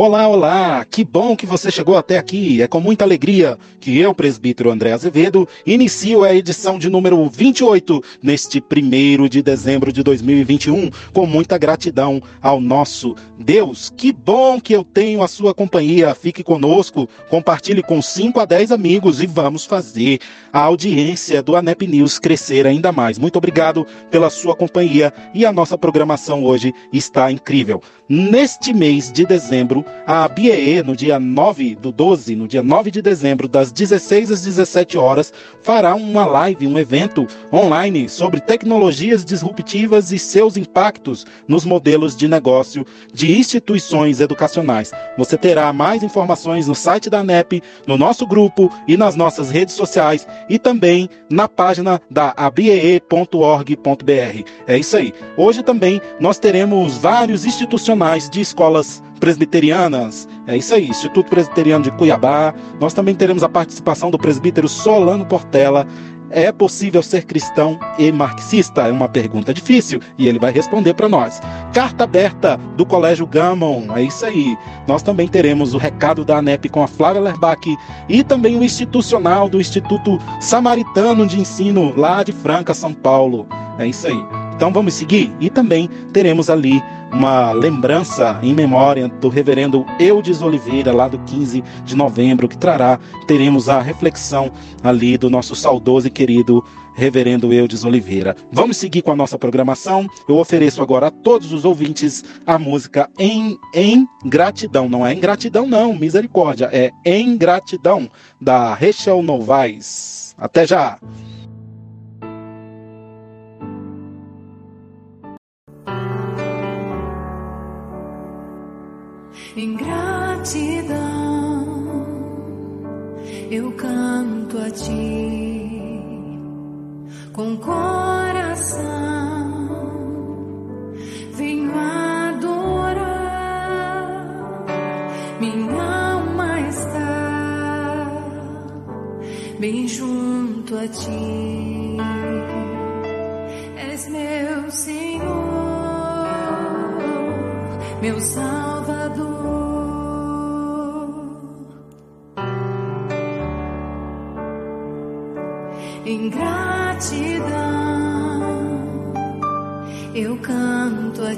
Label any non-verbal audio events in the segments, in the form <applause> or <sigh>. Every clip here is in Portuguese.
Olá, olá! Que bom que você chegou até aqui. É com muita alegria que eu, presbítero André Azevedo, inicio a edição de número 28 neste primeiro de dezembro de 2021, com muita gratidão ao nosso Deus. Que bom que eu tenho a sua companhia. Fique conosco, compartilhe com 5 a 10 amigos e vamos fazer a audiência do ANEP News crescer ainda mais. Muito obrigado pela sua companhia e a nossa programação hoje está incrível. Neste mês de dezembro, a BEE, no dia 9 do 12, no dia 9 de dezembro, das 16 às 17 horas, fará uma live, um evento online sobre tecnologias disruptivas e seus impactos nos modelos de negócio de instituições educacionais. Você terá mais informações no site da ANEP, no nosso grupo e nas nossas redes sociais e também na página da abee.org.br. É isso aí. Hoje também nós teremos vários institucionais de escolas presbiterianas. É isso aí, Instituto Presbiteriano de Cuiabá. Nós também teremos a participação do presbítero Solano Portela. É possível ser cristão e marxista? É uma pergunta difícil e ele vai responder para nós. Carta aberta do Colégio Gammon, é isso aí. Nós também teremos o recado da ANEP com a Flávia Lerbach e também o institucional do Instituto Samaritano de Ensino lá de Franca, São Paulo. É isso aí. Então vamos seguir e também teremos ali uma lembrança em memória do reverendo Eudes Oliveira, lá do 15 de novembro, que trará, teremos a reflexão ali do nosso saudoso e querido reverendo Eudes Oliveira. Vamos seguir com a nossa programação. Eu ofereço agora a todos os ouvintes a música em, em gratidão. Não é em gratidão, não, misericórdia. É em gratidão, da Rachel Novaes. Até já! Em gratidão eu canto a ti com coração. Venho adorar minha alma está bem junto a ti. És meu Senhor meu Salvador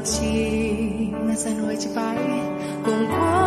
ti. Nessa noite, Pai, com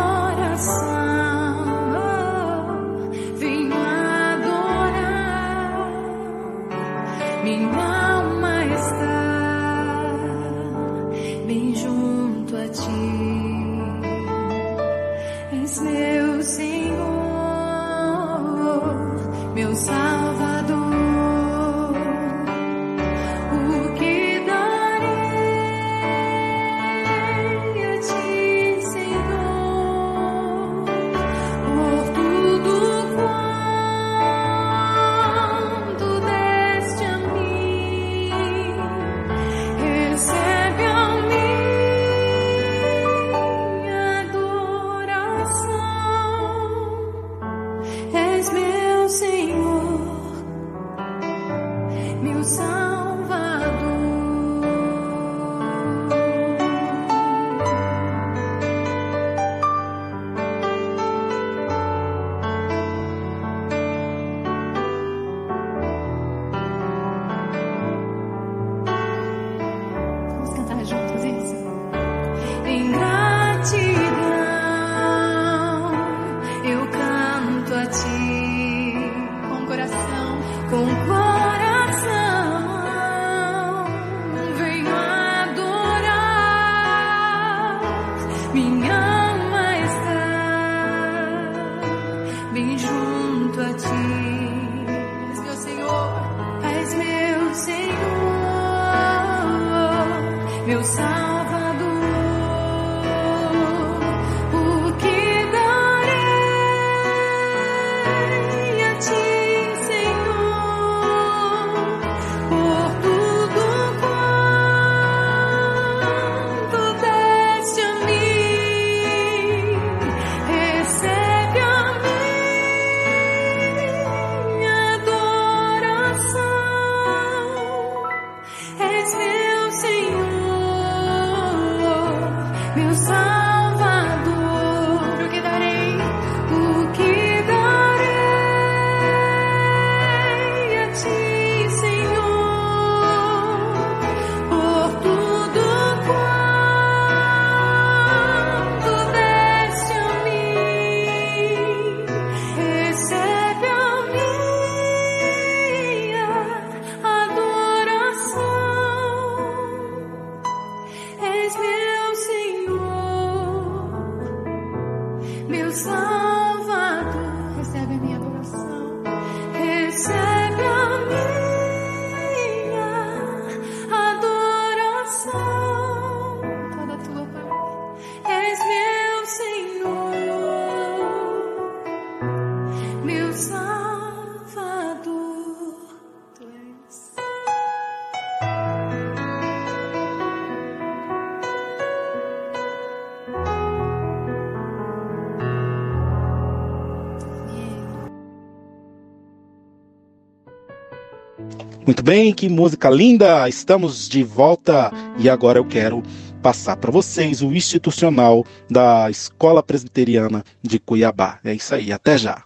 Muito bem, que música linda! Estamos de volta e agora eu quero passar para vocês o institucional da Escola Presbiteriana de Cuiabá. É isso aí, até já.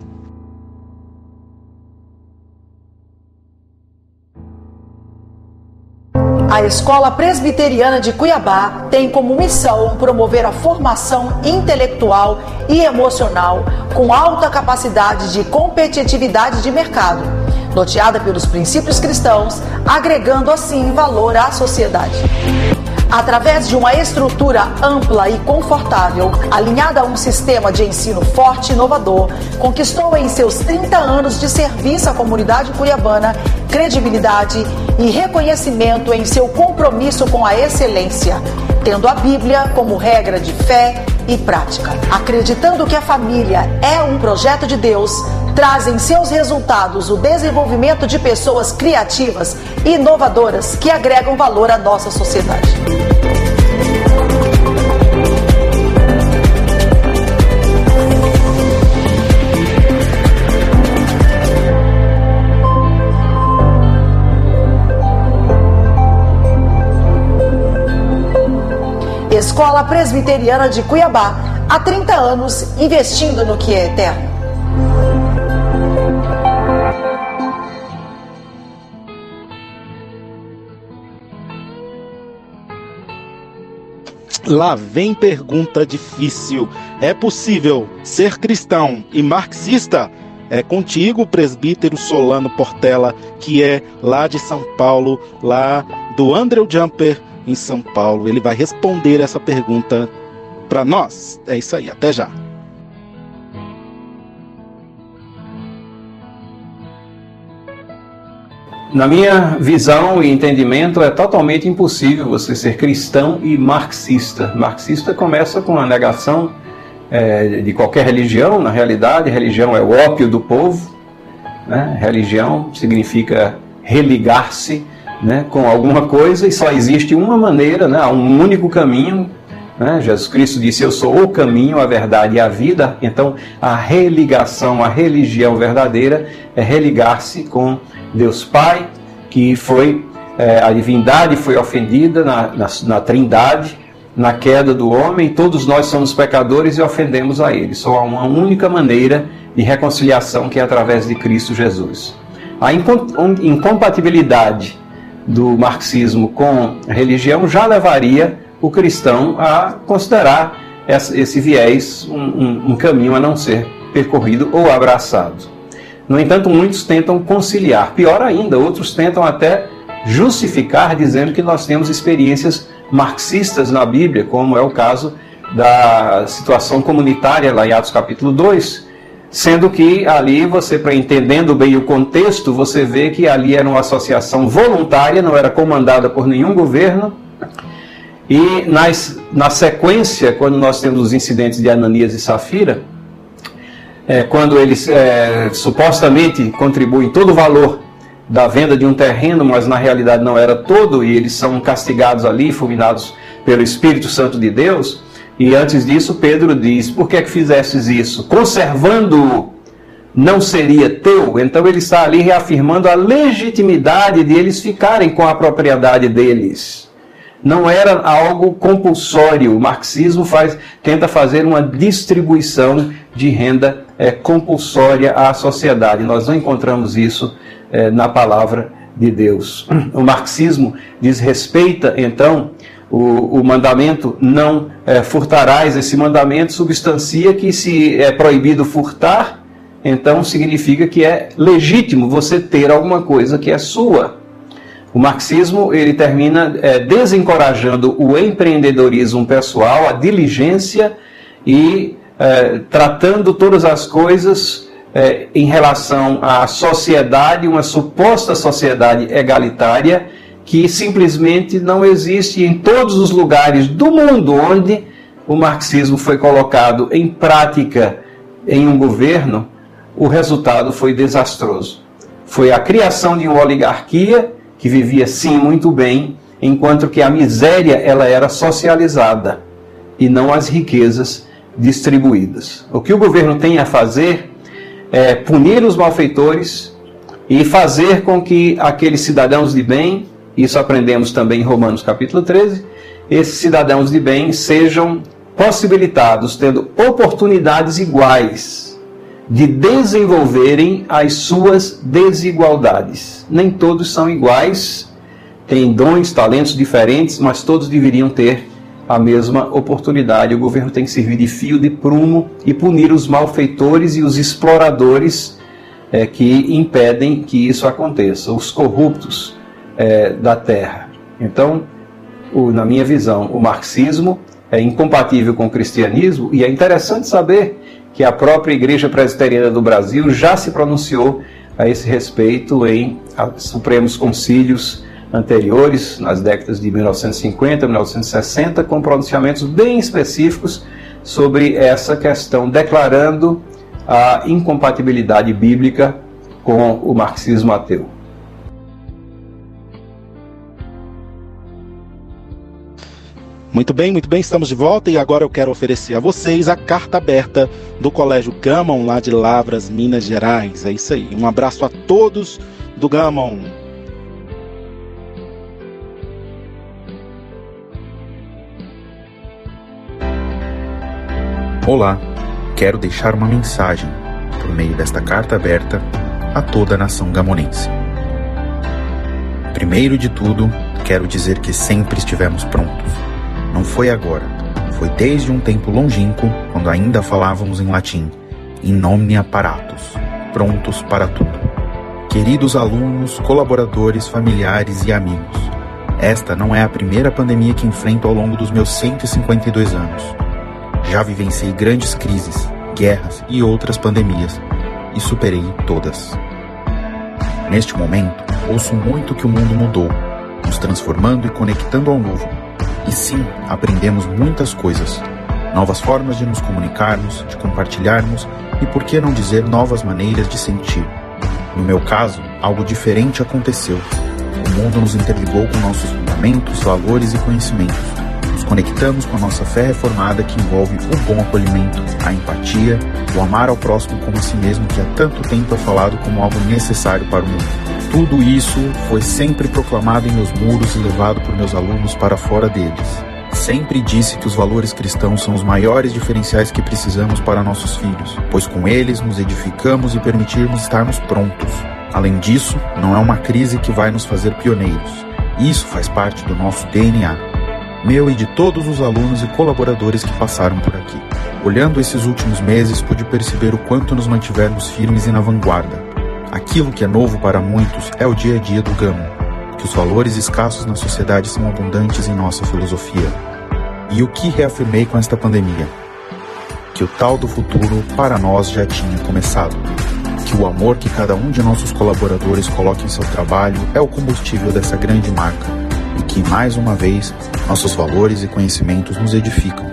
A Escola Presbiteriana de Cuiabá tem como missão promover a formação intelectual e emocional com alta capacidade de competitividade de mercado, norteada pelos princípios cristãos, agregando assim valor à sociedade. Através de uma estrutura ampla e confortável, alinhada a um sistema de ensino forte e inovador, conquistou em seus 30 anos de serviço à comunidade cuiabana credibilidade e reconhecimento em seu compromisso com a excelência, tendo a Bíblia como regra de fé e prática. Acreditando que a família é um projeto de Deus, trazem seus resultados o desenvolvimento de pessoas criativas e inovadoras que agregam valor à nossa sociedade. Escola Presbiteriana de Cuiabá, há 30 anos investindo no que é eterno. Lá vem pergunta difícil. É possível ser cristão e marxista? É contigo, presbítero Solano Portela, que é lá de São Paulo, lá do Andrew Jumper, em São Paulo. Ele vai responder essa pergunta para nós. É isso aí, até já. Na minha visão e entendimento, é totalmente impossível você ser cristão e marxista. Marxista começa com a negação é, de qualquer religião. Na realidade, religião é o ópio do povo. Né? Religião significa religar-se né, com alguma coisa e só existe uma maneira, né, um único caminho. Né? Jesus Cristo disse: Eu sou o caminho, a verdade e a vida. Então, a religação, a religião verdadeira é religar-se com Deus Pai, que foi é, a divindade foi ofendida na, na, na, trindade, na queda do homem, todos nós somos pecadores e ofendemos a Ele. Só há uma única maneira de reconciliação que é através de Cristo Jesus. A incompatibilidade do marxismo com religião já levaria o cristão a considerar esse viés um, um, um caminho a não ser percorrido ou abraçado. No entanto, muitos tentam conciliar. Pior ainda, outros tentam até justificar dizendo que nós temos experiências marxistas na Bíblia, como é o caso da situação comunitária lá em Atos capítulo 2, sendo que ali você, entendendo bem o contexto, você vê que ali era uma associação voluntária, não era comandada por nenhum governo, e nas, na sequência, quando nós temos os incidentes de Ananias e Safira, é, quando eles é, supostamente contribuem todo o valor da venda de um terreno, mas na realidade não era todo, e eles são castigados ali, fulminados pelo Espírito Santo de Deus. E antes disso, Pedro diz: Por que é que fizestes isso? Conservando-o, não seria teu? Então ele está ali reafirmando a legitimidade de eles ficarem com a propriedade deles. Não era algo compulsório. O marxismo faz, tenta fazer uma distribuição de renda é, compulsória à sociedade. Nós não encontramos isso é, na palavra de Deus. <clears throat> O marxismo desrespeita, então, o, o mandamento não é, furtarás. Esse mandamento substancia que, se é proibido furtar, então significa que é legítimo você ter alguma coisa que é sua. O marxismo ele termina é, desencorajando o empreendedorismo pessoal, a diligência e é, tratando todas as coisas é, em relação à sociedade, uma suposta sociedade egalitária que simplesmente não existe em todos os lugares do mundo onde o marxismo foi colocado em prática em um governo. o resultado foi desastroso. Foi a criação de uma oligarquia que vivia sim muito bem, enquanto que a miséria ela era socializada e não as riquezas distribuídas. O que o governo tem a fazer é punir os malfeitores e fazer com que aqueles cidadãos de bem, isso aprendemos também em Romanos capítulo 13, esses cidadãos de bem sejam possibilitados, tendo oportunidades iguais de desenvolverem as suas desigualdades. Nem todos são iguais, têm dons, talentos diferentes, mas todos deveriam ter a mesma oportunidade. O governo tem que servir de fio de prumo e punir os malfeitores e os exploradores é, que impedem que isso aconteça, os corruptos é, da terra. Então, o, na minha visão, o marxismo é incompatível com o cristianismo e é interessante saber que a própria Igreja Presbiteriana do Brasil já se pronunciou a esse respeito em Supremos Concílios anteriores, nas décadas de 1950, 1960, com pronunciamentos bem específicos sobre essa questão, declarando a incompatibilidade bíblica com o marxismo ateu. Muito bem, muito bem, estamos de volta e agora eu quero oferecer a vocês a carta aberta do Colégio Gamon, lá de Lavras, Minas Gerais. É isso aí. Um abraço a todos do Gamon. Olá, quero deixar uma mensagem por meio desta carta aberta a toda a nação gamonense. Primeiro de tudo, quero dizer que sempre estivemos prontos. Não foi agora, foi desde um tempo longínquo, quando ainda falávamos em latim, in nomine apparatus, prontos para tudo. Queridos alunos, colaboradores, familiares e amigos, esta não é a primeira pandemia que enfrento ao longo dos meus 152 anos. Já vivenciei grandes crises, guerras e outras pandemias e superei todas. Neste momento, ouço muito que o mundo mudou, nos transformando e conectando ao novo. E sim, aprendemos muitas coisas, novas formas de nos comunicarmos, de compartilharmos e, por que não dizer, novas maneiras de sentir. No meu caso, algo diferente aconteceu. O mundo nos interligou com nossos fundamentos, valores e conhecimentos conectamos com a nossa fé reformada que envolve o bom acolhimento, a empatia, o amar ao próximo como a si mesmo que há tanto tempo é falado como algo necessário para o mundo. Tudo isso foi sempre proclamado em meus muros e levado por meus alunos para fora deles. Sempre disse que os valores cristãos são os maiores diferenciais que precisamos para nossos filhos, pois com eles nos edificamos e permitirmos estarmos prontos. Além disso, não é uma crise que vai nos fazer pioneiros. Isso faz parte do nosso DNA meu e de todos os alunos e colaboradores que passaram por aqui. Olhando esses últimos meses, pude perceber o quanto nos mantivemos firmes e na vanguarda. Aquilo que é novo para muitos é o dia a dia do Gamo, que os valores escassos na sociedade são abundantes em nossa filosofia. E o que reafirmei com esta pandemia? Que o tal do futuro para nós já tinha começado. Que o amor que cada um de nossos colaboradores coloca em seu trabalho é o combustível dessa grande marca e que, mais uma vez, nossos valores e conhecimentos nos edificam.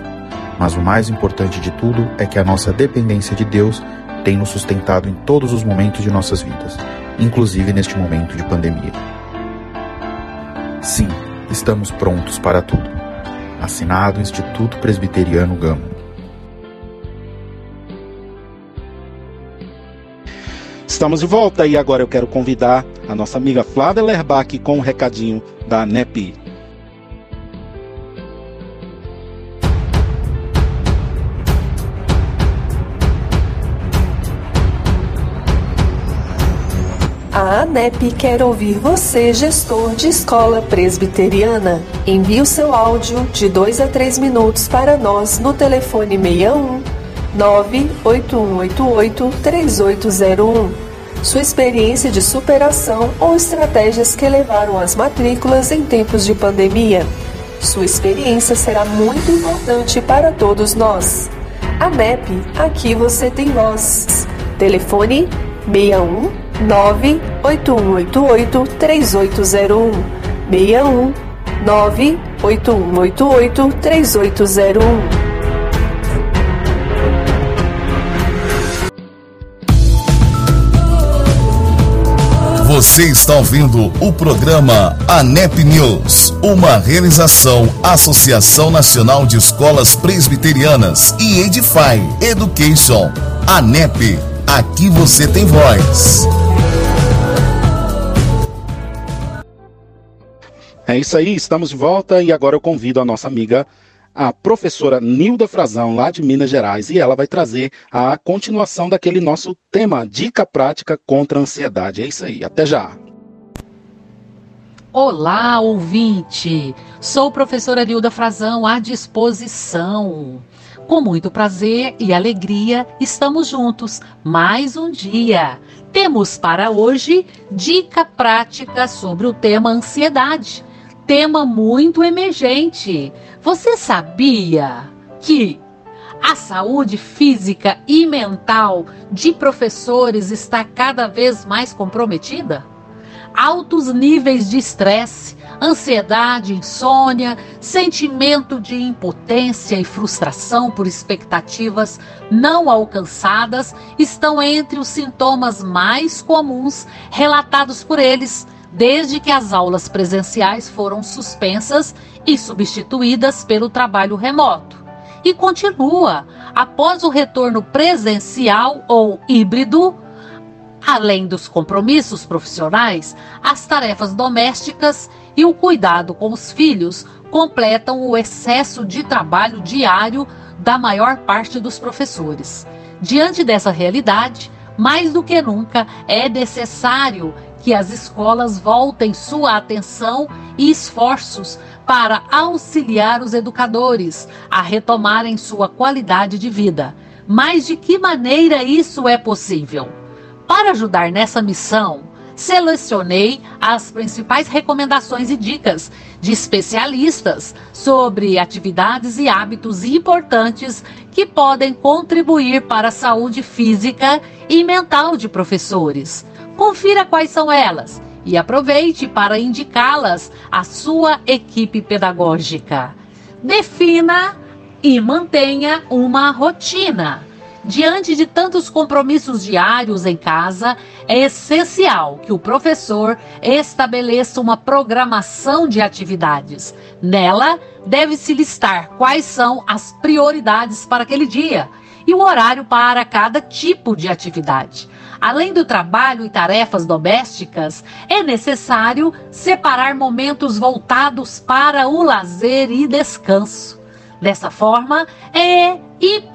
Mas o mais importante de tudo é que a nossa dependência de Deus tem nos sustentado em todos os momentos de nossas vidas, inclusive neste momento de pandemia. Sim, estamos prontos para tudo. Assinado Instituto Presbiteriano Gamo. Estamos de volta e agora eu quero convidar a nossa amiga Flávia Lerbach com um recadinho da NEP. A ANEP quer ouvir você, gestor de escola presbiteriana. Envie o seu áudio de 2 a 3 minutos para nós no telefone 61 98188 3801 sua experiência de superação ou estratégias que levaram às matrículas em tempos de pandemia. Sua experiência será muito importante para todos nós. A MEP, aqui você tem voz. Telefone 61 98188 3801 61 98188 3801 Você está ouvindo o programa ANEP News, uma realização Associação Nacional de Escolas Presbiterianas e Edify Education. ANEP, aqui você tem voz. É isso aí, estamos de volta e agora eu convido a nossa amiga a professora Nilda Frazão, lá de Minas Gerais, e ela vai trazer a continuação daquele nosso tema, dica prática contra a ansiedade. É isso aí, até já. Olá, ouvinte! Sou professora Nilda Frazão à disposição. Com muito prazer e alegria, estamos juntos mais um dia. Temos para hoje dica prática sobre o tema ansiedade tema muito emergente. Você sabia que a saúde física e mental de professores está cada vez mais comprometida? Altos níveis de estresse, ansiedade, insônia, sentimento de impotência e frustração por expectativas não alcançadas estão entre os sintomas mais comuns relatados por eles desde que as aulas presenciais foram suspensas e substituídas pelo trabalho remoto. E continua, após o retorno presencial ou híbrido, além dos compromissos profissionais, as tarefas domésticas e o cuidado com os filhos completam o excesso de trabalho diário da maior parte dos professores. Diante dessa realidade, mais do que nunca é necessário que as escolas voltem sua atenção e esforços para auxiliar os educadores a retomarem sua qualidade de vida. Mas de que maneira isso é possível? Para ajudar nessa missão, selecionei as principais recomendações e dicas de especialistas sobre atividades e hábitos importantes que podem contribuir para a saúde física e mental de professores. Confira quais são elas e aproveite para indicá-las à sua equipe pedagógica. Defina e mantenha uma rotina. Diante de tantos compromissos diários em casa, é essencial que o professor estabeleça uma programação de atividades. Nela, deve-se listar quais são as prioridades para aquele dia e o horário para cada tipo de atividade. Além do trabalho e tarefas domésticas, é necessário separar momentos voltados para o lazer e descanso. Dessa forma, é,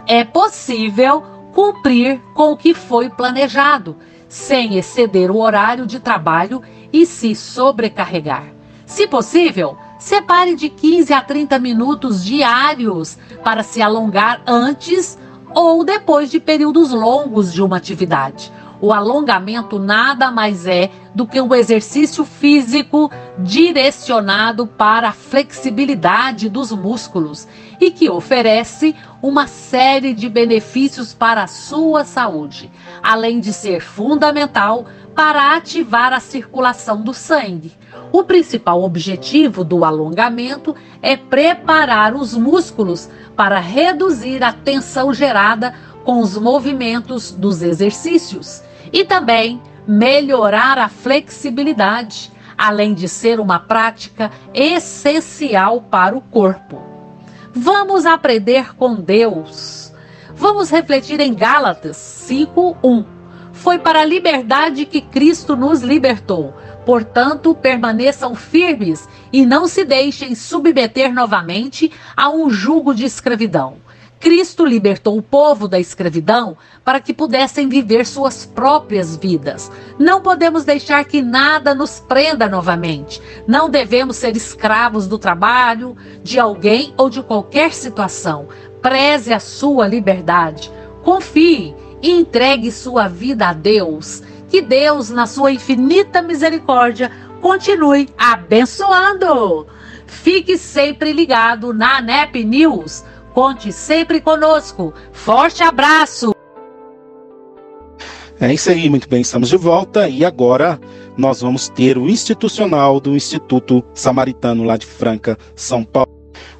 é possível cumprir com o que foi planejado, sem exceder o horário de trabalho e se sobrecarregar. Se possível, separe de 15 a 30 minutos diários para se alongar antes ou depois de períodos longos de uma atividade. O alongamento nada mais é do que um exercício físico direcionado para a flexibilidade dos músculos e que oferece uma série de benefícios para a sua saúde, além de ser fundamental para ativar a circulação do sangue. O principal objetivo do alongamento é preparar os músculos para reduzir a tensão gerada com os movimentos dos exercícios e também melhorar a flexibilidade, além de ser uma prática essencial para o corpo. Vamos aprender com Deus. Vamos refletir em Gálatas 5:1. Foi para a liberdade que Cristo nos libertou. Portanto, permaneçam firmes e não se deixem submeter novamente a um jugo de escravidão. Cristo libertou o povo da escravidão para que pudessem viver suas próprias vidas. Não podemos deixar que nada nos prenda novamente. Não devemos ser escravos do trabalho, de alguém ou de qualquer situação. Preze a sua liberdade. Confie e entregue sua vida a Deus. Que Deus, na sua infinita misericórdia, continue abençoando. Fique sempre ligado na NEP News Conte sempre conosco. Forte abraço! É isso aí, muito bem, estamos de volta e agora nós vamos ter o institucional do Instituto Samaritano lá de Franca, São Paulo.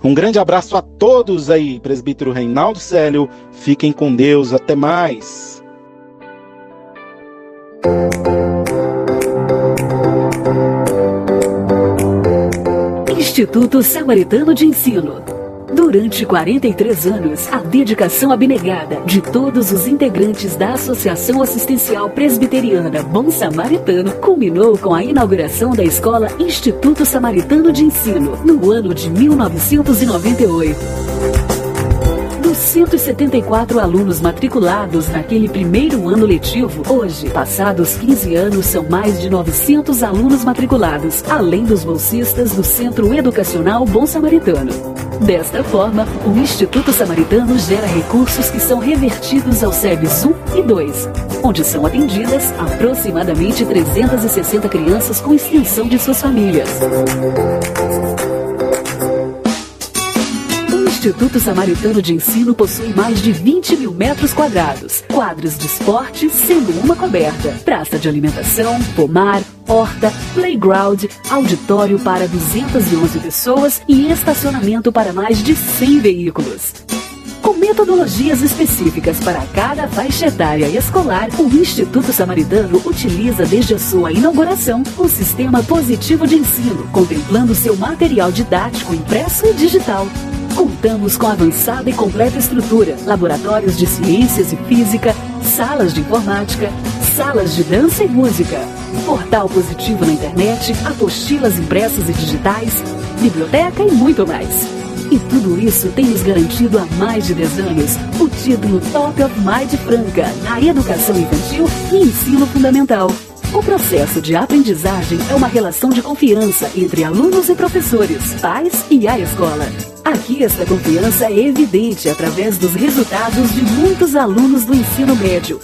Um grande abraço a todos aí, presbítero Reinaldo Célio. Fiquem com Deus, até mais. Instituto Samaritano de Ensino. Durante 43 anos, a dedicação abnegada de todos os integrantes da Associação Assistencial Presbiteriana Bom Samaritano culminou com a inauguração da Escola Instituto Samaritano de Ensino, no ano de 1998. Dos 174 alunos matriculados naquele primeiro ano letivo, hoje, passados 15 anos, são mais de 900 alunos matriculados, além dos bolsistas do Centro Educacional Bom Samaritano. Desta forma, o Instituto Samaritano gera recursos que são revertidos aos SEBs 1 e 2, onde são atendidas aproximadamente 360 crianças com extensão de suas famílias. O Instituto Samaritano de Ensino possui mais de 20 mil metros quadrados, quadros de esporte, sendo uma coberta, praça de alimentação, pomar, horta, playground, auditório para 211 pessoas e estacionamento para mais de 100 veículos. Com metodologias específicas para cada faixa etária escolar, o Instituto Samaritano utiliza desde a sua inauguração o sistema positivo de ensino, contemplando seu material didático impresso e digital. Contamos com avançada e completa estrutura, laboratórios de ciências e física, salas de informática, salas de dança e música, portal positivo na internet, apostilas impressas e digitais, biblioteca e muito mais. E tudo isso tem nos garantido há mais de 10 anos o título Top of Mind Franca na educação infantil e ensino fundamental. O processo de aprendizagem é uma relação de confiança entre alunos e professores, pais e a escola. Aqui esta confiança é evidente através dos resultados de muitos alunos do ensino médio,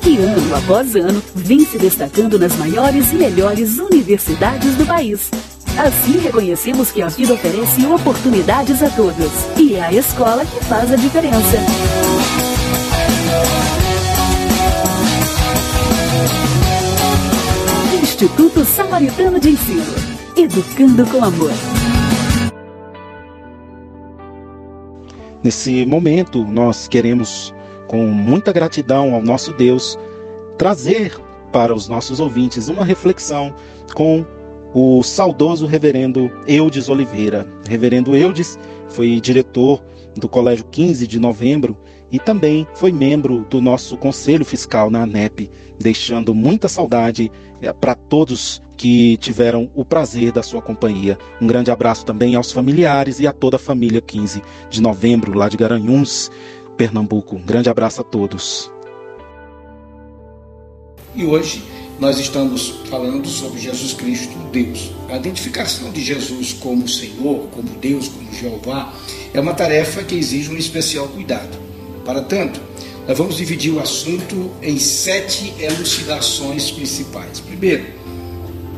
que ano após ano vem se destacando nas maiores e melhores universidades do país. Assim reconhecemos que a vida oferece oportunidades a todos e é a escola que faz a diferença. Instituto Samaritano de Ensino. Educando com amor. Nesse momento, nós queremos, com muita gratidão ao nosso Deus, trazer para os nossos ouvintes uma reflexão com o saudoso reverendo Eudes Oliveira. Reverendo Eudes foi diretor do Colégio 15 de Novembro e também foi membro do nosso Conselho Fiscal na ANEP, deixando muita saudade eh, para todos que tiveram o prazer da sua companhia. Um grande abraço também aos familiares e a toda a família 15 de Novembro, lá de Garanhuns, Pernambuco. Um grande abraço a todos. E hoje nós estamos falando sobre Jesus Cristo, Deus. A identificação de Jesus como Senhor, como Deus, como Jeová, é uma tarefa que exige um especial cuidado. Para tanto, nós vamos dividir o assunto em sete elucidações principais. Primeiro,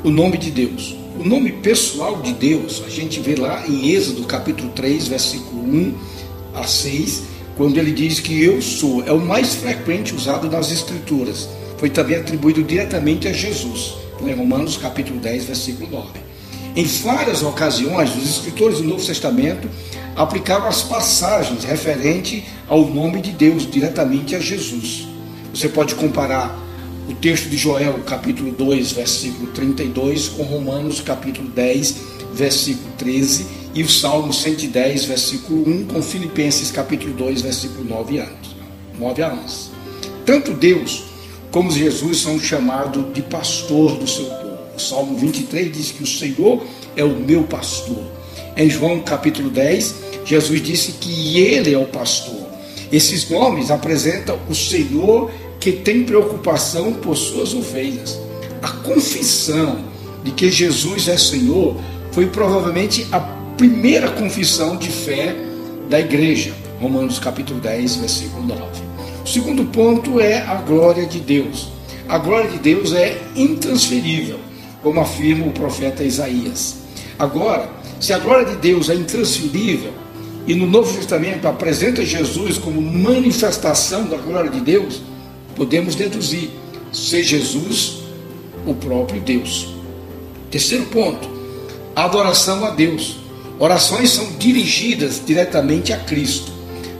o nome de Deus. O nome pessoal de Deus, a gente vê lá em Êxodo capítulo 3, versículo 1 a 6, quando ele diz que eu sou, é o mais frequente usado nas Escrituras foi também atribuído diretamente a Jesus, em Romanos capítulo 10, versículo 9. Em várias ocasiões, os escritores do Novo Testamento aplicaram as passagens referentes ao nome de Deus diretamente a Jesus. Você pode comparar o texto de Joel, capítulo 2, versículo 32, com Romanos, capítulo 10, versículo 13, e o Salmo 110, versículo 1, com Filipenses, capítulo 2, versículo 9 a 11. Tanto Deus como Jesus são chamados de pastor do seu povo. O Salmo 23 diz que o Senhor é o meu pastor. Em João capítulo 10, Jesus disse que ele é o pastor. Esses nomes apresentam o Senhor que tem preocupação por suas ovelhas. A confissão de que Jesus é Senhor foi provavelmente a primeira confissão de fé da igreja. Romanos capítulo 10, versículo 9. O segundo ponto é a glória de Deus. A glória de Deus é intransferível, como afirma o profeta Isaías. Agora, se a glória de Deus é intransferível e no Novo Testamento apresenta Jesus como manifestação da glória de Deus, podemos deduzir ser Jesus o próprio Deus. Terceiro ponto, adoração a Deus. Orações são dirigidas diretamente a Cristo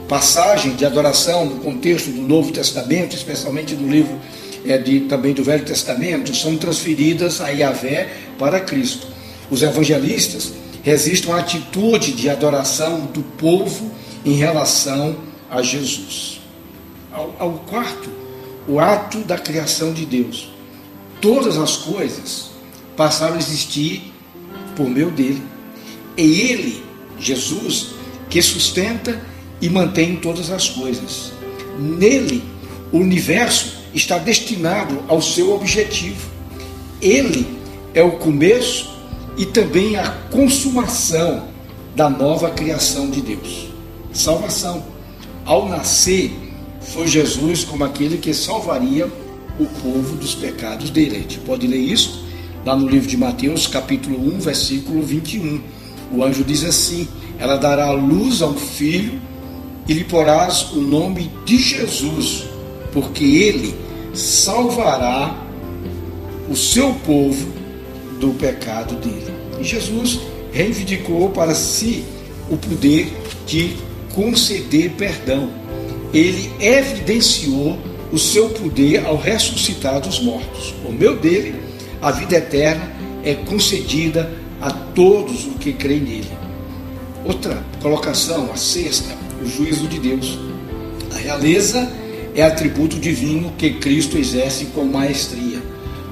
passagem de adoração no contexto do Novo Testamento, especialmente no livro é, de, também do Velho Testamento são transferidas a Yahvé para Cristo. Os evangelistas registram a atitude de adoração do povo em relação a Jesus. Ao, ao quarto, o ato da criação de Deus. Todas as coisas passaram a existir por meio dele. E ele, Jesus, que sustenta e mantém todas as coisas. Nele, o universo está destinado ao seu objetivo. Ele é o começo e também a consumação da nova criação de Deus. Salvação. Ao nascer, foi Jesus como aquele que salvaria o povo dos pecados dele. A gente pode ler isso lá no livro de Mateus, capítulo 1, versículo 21. O anjo diz assim: Ela dará luz a um filho e lhe porás o nome de Jesus, porque ele salvará o seu povo do pecado dele. E Jesus reivindicou para si o poder de conceder perdão. Ele evidenciou o seu poder ao ressuscitar dos mortos. Por meio dele, a vida eterna é concedida a todos os que creem nele. Outra colocação, a sexta, o juízo de Deus. A realeza é atributo divino que Cristo exerce com maestria,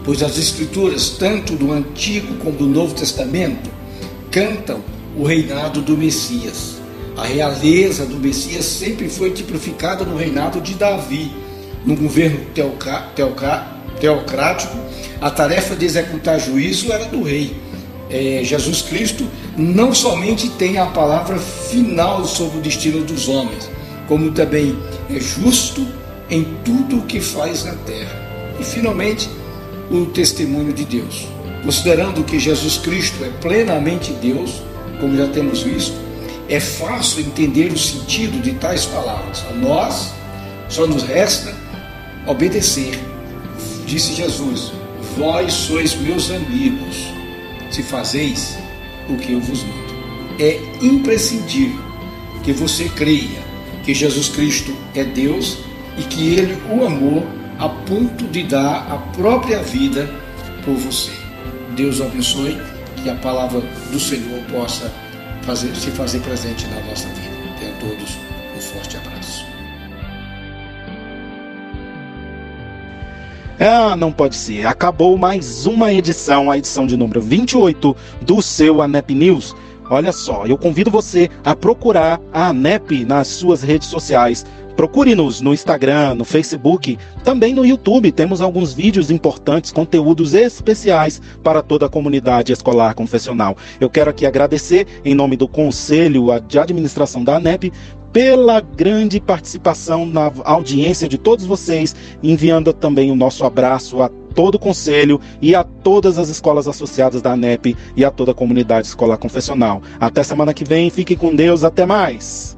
pois as Escrituras, tanto do Antigo como do Novo Testamento, cantam o reinado do Messias. A realeza do Messias sempre foi tipificada no reinado de Davi, no governo teocrático. A tarefa de executar juízo era do rei. É, Jesus Cristo não somente tem a palavra final sobre o destino dos homens, como também é justo em tudo o que faz na terra. E finalmente, o testemunho de Deus. Considerando que Jesus Cristo é plenamente Deus, como já temos visto, é fácil entender o sentido de tais palavras. A nós só nos resta obedecer. Disse Jesus: Vós sois meus amigos, se fazeis o que eu vos mando. É imprescindível que você creia que Jesus Cristo é Deus e que ele o amou a ponto de dar a própria vida por você. Deus o abençoe, que a palavra do Senhor possa fazer, se fazer presente na nossa vida. Tenham todos Ah, não pode ser. Acabou mais uma edição, a edição de número 28 do seu ANEP News. Olha só, eu convido você a procurar a ANEP nas suas redes sociais Procure-nos no Instagram, no Facebook, também no YouTube. Temos alguns vídeos importantes, conteúdos especiais para toda a comunidade escolar confessional. Eu quero aqui agradecer, em nome do Conselho de Administração da ANEP, pela grande participação na audiência de todos vocês, enviando também o nosso abraço a todo o conselho e a todas as escolas associadas da ANEP e a toda a comunidade escolar confessional. Até semana que vem, fique com Deus, até mais.